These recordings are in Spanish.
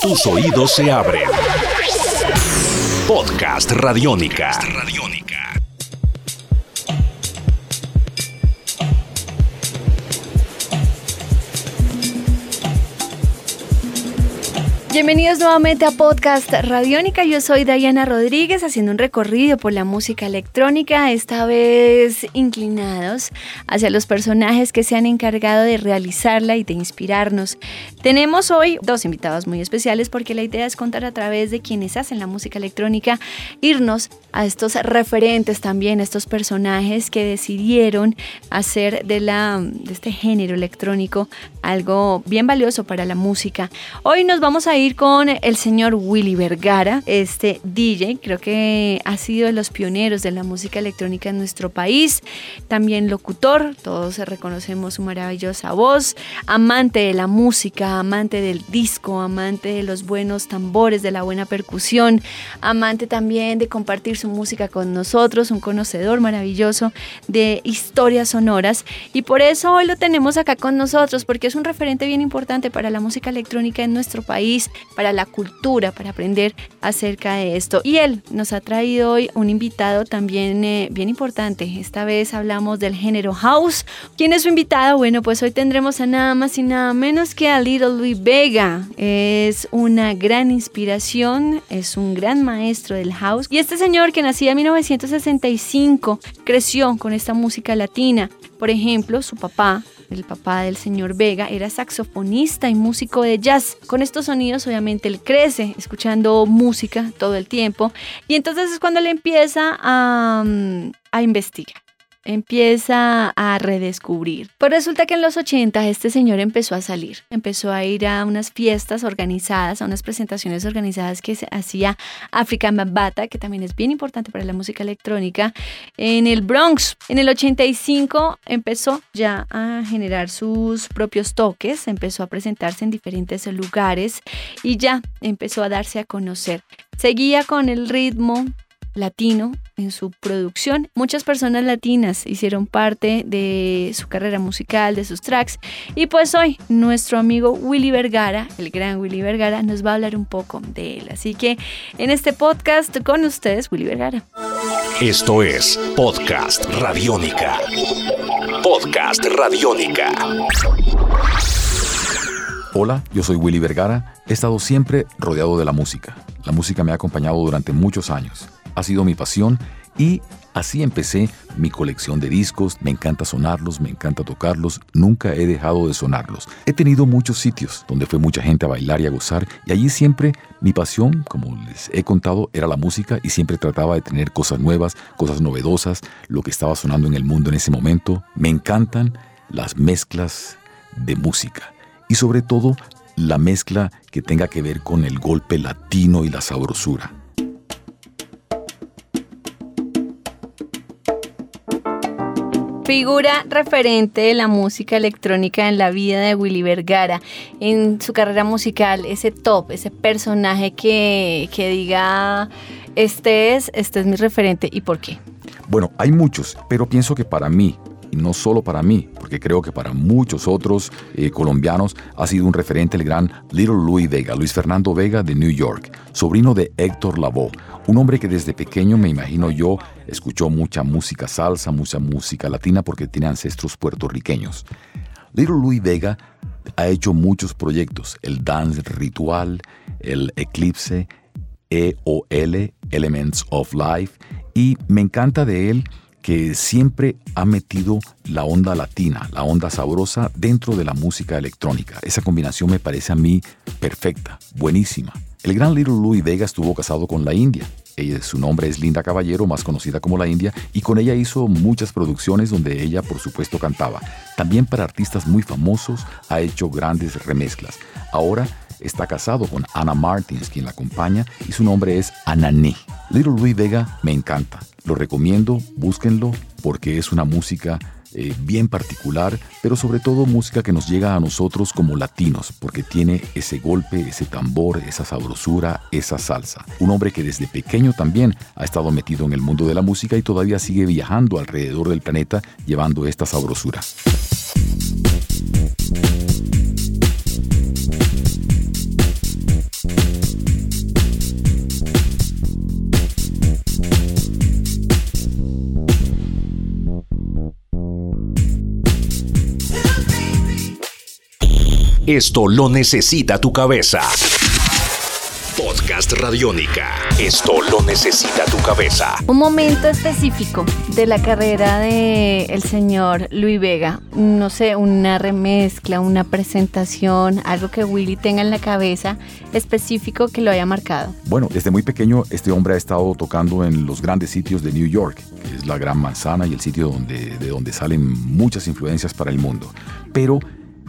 Tus oídos se abren. Podcast Radiónica. Bienvenidos nuevamente a Podcast Radiónica. Yo soy Diana Rodríguez haciendo un recorrido por la música electrónica, esta vez inclinados hacia los personajes que se han encargado de realizarla y de inspirarnos. Tenemos hoy dos invitados muy especiales porque la idea es contar a través de quienes hacen la música electrónica, irnos a estos referentes también, estos personajes que decidieron hacer de, la, de este género electrónico algo bien valioso para la música. Hoy nos vamos a ir con el señor Willy Vergara, este DJ, creo que ha sido de los pioneros de la música electrónica en nuestro país, también locutor, todos reconocemos su maravillosa voz, amante de la música, amante del disco, amante de los buenos tambores, de la buena percusión, amante también de compartir su música con nosotros, un conocedor maravilloso de historias sonoras. Y por eso hoy lo tenemos acá con nosotros porque es un referente bien importante para la música electrónica en nuestro país para la cultura, para aprender acerca de esto. Y él nos ha traído hoy un invitado también eh, bien importante. Esta vez hablamos del género house. ¿Quién es su invitado? Bueno, pues hoy tendremos a nada más y nada menos que a Little Louis Vega. Es una gran inspiración, es un gran maestro del house. Y este señor que nacía en 1965 creció con esta música latina. Por ejemplo, su papá el papá del señor Vega, era saxofonista y músico de jazz. Con estos sonidos obviamente él crece escuchando música todo el tiempo y entonces es cuando le empieza a, mm, a investigar empieza a redescubrir. Pues resulta que en los 80 este señor empezó a salir, empezó a ir a unas fiestas organizadas, a unas presentaciones organizadas que se hacía African Bambata, que también es bien importante para la música electrónica, en el Bronx. En el 85 empezó ya a generar sus propios toques, empezó a presentarse en diferentes lugares y ya empezó a darse a conocer. Seguía con el ritmo latino en su producción. Muchas personas latinas hicieron parte de su carrera musical, de sus tracks. Y pues hoy nuestro amigo Willy Vergara, el gran Willy Vergara, nos va a hablar un poco de él. Así que en este podcast con ustedes, Willy Vergara. Esto es Podcast Radiónica. Podcast Radiónica. Hola, yo soy Willy Vergara. He estado siempre rodeado de la música. La música me ha acompañado durante muchos años ha sido mi pasión y así empecé mi colección de discos. Me encanta sonarlos, me encanta tocarlos, nunca he dejado de sonarlos. He tenido muchos sitios donde fue mucha gente a bailar y a gozar y allí siempre mi pasión, como les he contado, era la música y siempre trataba de tener cosas nuevas, cosas novedosas, lo que estaba sonando en el mundo en ese momento. Me encantan las mezclas de música y sobre todo la mezcla que tenga que ver con el golpe latino y la sabrosura. Figura referente de la música electrónica en la vida de Willy Vergara, en su carrera musical, ese top, ese personaje que, que diga, este es, este es mi referente y por qué. Bueno, hay muchos, pero pienso que para mí, y no solo para mí, porque creo que para muchos otros eh, colombianos ha sido un referente el gran Little Louis Vega, Luis Fernando Vega de New York, sobrino de Héctor Lavoe, un hombre que desde pequeño me imagino yo escuchó mucha música salsa, mucha música latina porque tiene ancestros puertorriqueños. Little Louis Vega ha hecho muchos proyectos, el Dance Ritual, el Eclipse, EOL, Elements of Life, y me encanta de él que siempre ha metido la onda latina, la onda sabrosa dentro de la música electrónica. Esa combinación me parece a mí perfecta, buenísima. El gran Little Louis Vega estuvo casado con la India. Ella, su nombre es Linda Caballero, más conocida como la India, y con ella hizo muchas producciones donde ella, por supuesto, cantaba. También para artistas muy famosos ha hecho grandes remezclas. Ahora está casado con Ana Martins, quien la acompaña, y su nombre es Anané. Little Louis Vega me encanta. Lo recomiendo, búsquenlo, porque es una música eh, bien particular, pero sobre todo música que nos llega a nosotros como latinos, porque tiene ese golpe, ese tambor, esa sabrosura, esa salsa. Un hombre que desde pequeño también ha estado metido en el mundo de la música y todavía sigue viajando alrededor del planeta llevando esta sabrosura. Esto lo necesita tu cabeza. Podcast Radiónica. Esto lo necesita tu cabeza. Un momento específico de la carrera de el señor Luis Vega. No sé, una remezcla, una presentación, algo que Willy tenga en la cabeza específico que lo haya marcado. Bueno, desde muy pequeño este hombre ha estado tocando en los grandes sitios de New York, que es la gran manzana y el sitio donde, de donde salen muchas influencias para el mundo. Pero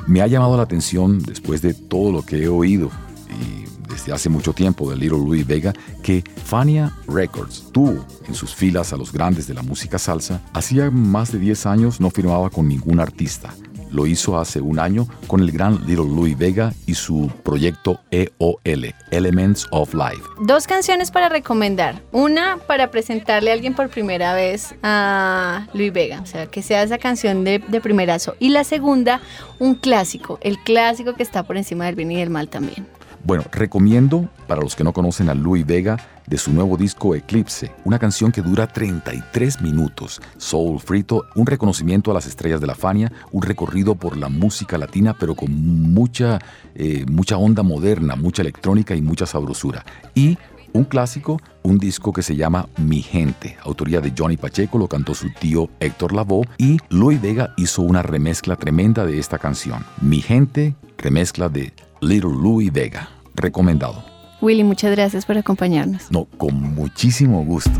me ha llamado la atención después de todo lo que he oído y desde hace mucho tiempo de Little Louis Vega que Fania Records tuvo en sus filas a los grandes de la música salsa. Hacía más de 10 años no firmaba con ningún artista. Lo hizo hace un año con el gran Little Louis Vega y su proyecto EOL, Elements of Life. Dos canciones para recomendar. Una para presentarle a alguien por primera vez a Luis Vega, o sea, que sea esa canción de, de primerazo. Y la segunda, un clásico, el clásico que está por encima del bien y del mal también. Bueno, recomiendo para los que no conocen a Louis Vega de su nuevo disco Eclipse, una canción que dura 33 minutos, Soul Frito, un reconocimiento a las estrellas de la Fania, un recorrido por la música latina, pero con mucha, eh, mucha onda moderna, mucha electrónica y mucha sabrosura. Y un clásico, un disco que se llama Mi Gente, autoría de Johnny Pacheco, lo cantó su tío Héctor Lavoe y Louis Vega hizo una remezcla tremenda de esta canción. Mi Gente, remezcla de Little Louis Vega. Recomendado. Willy, muchas gracias por acompañarnos. No, con muchísimo gusto.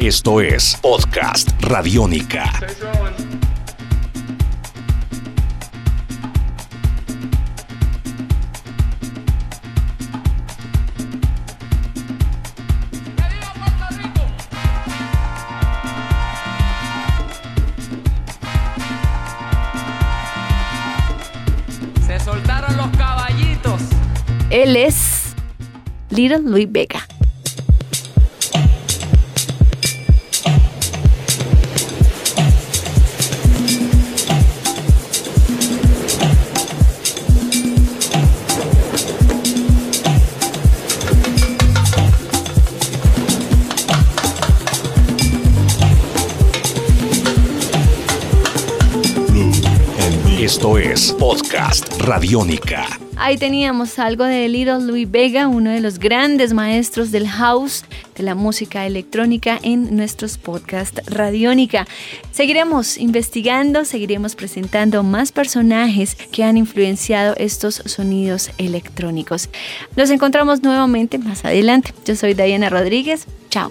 Esto es Podcast Radiónica. Se soltaron los caballitos. Él es Little Vega. Esto es Podcast Radiónica. Ahí teníamos algo de Little Louis Vega, uno de los grandes maestros del house, de la música electrónica en nuestros podcast Radiónica. Seguiremos investigando, seguiremos presentando más personajes que han influenciado estos sonidos electrónicos. Nos encontramos nuevamente más adelante. Yo soy Diana Rodríguez. Chao.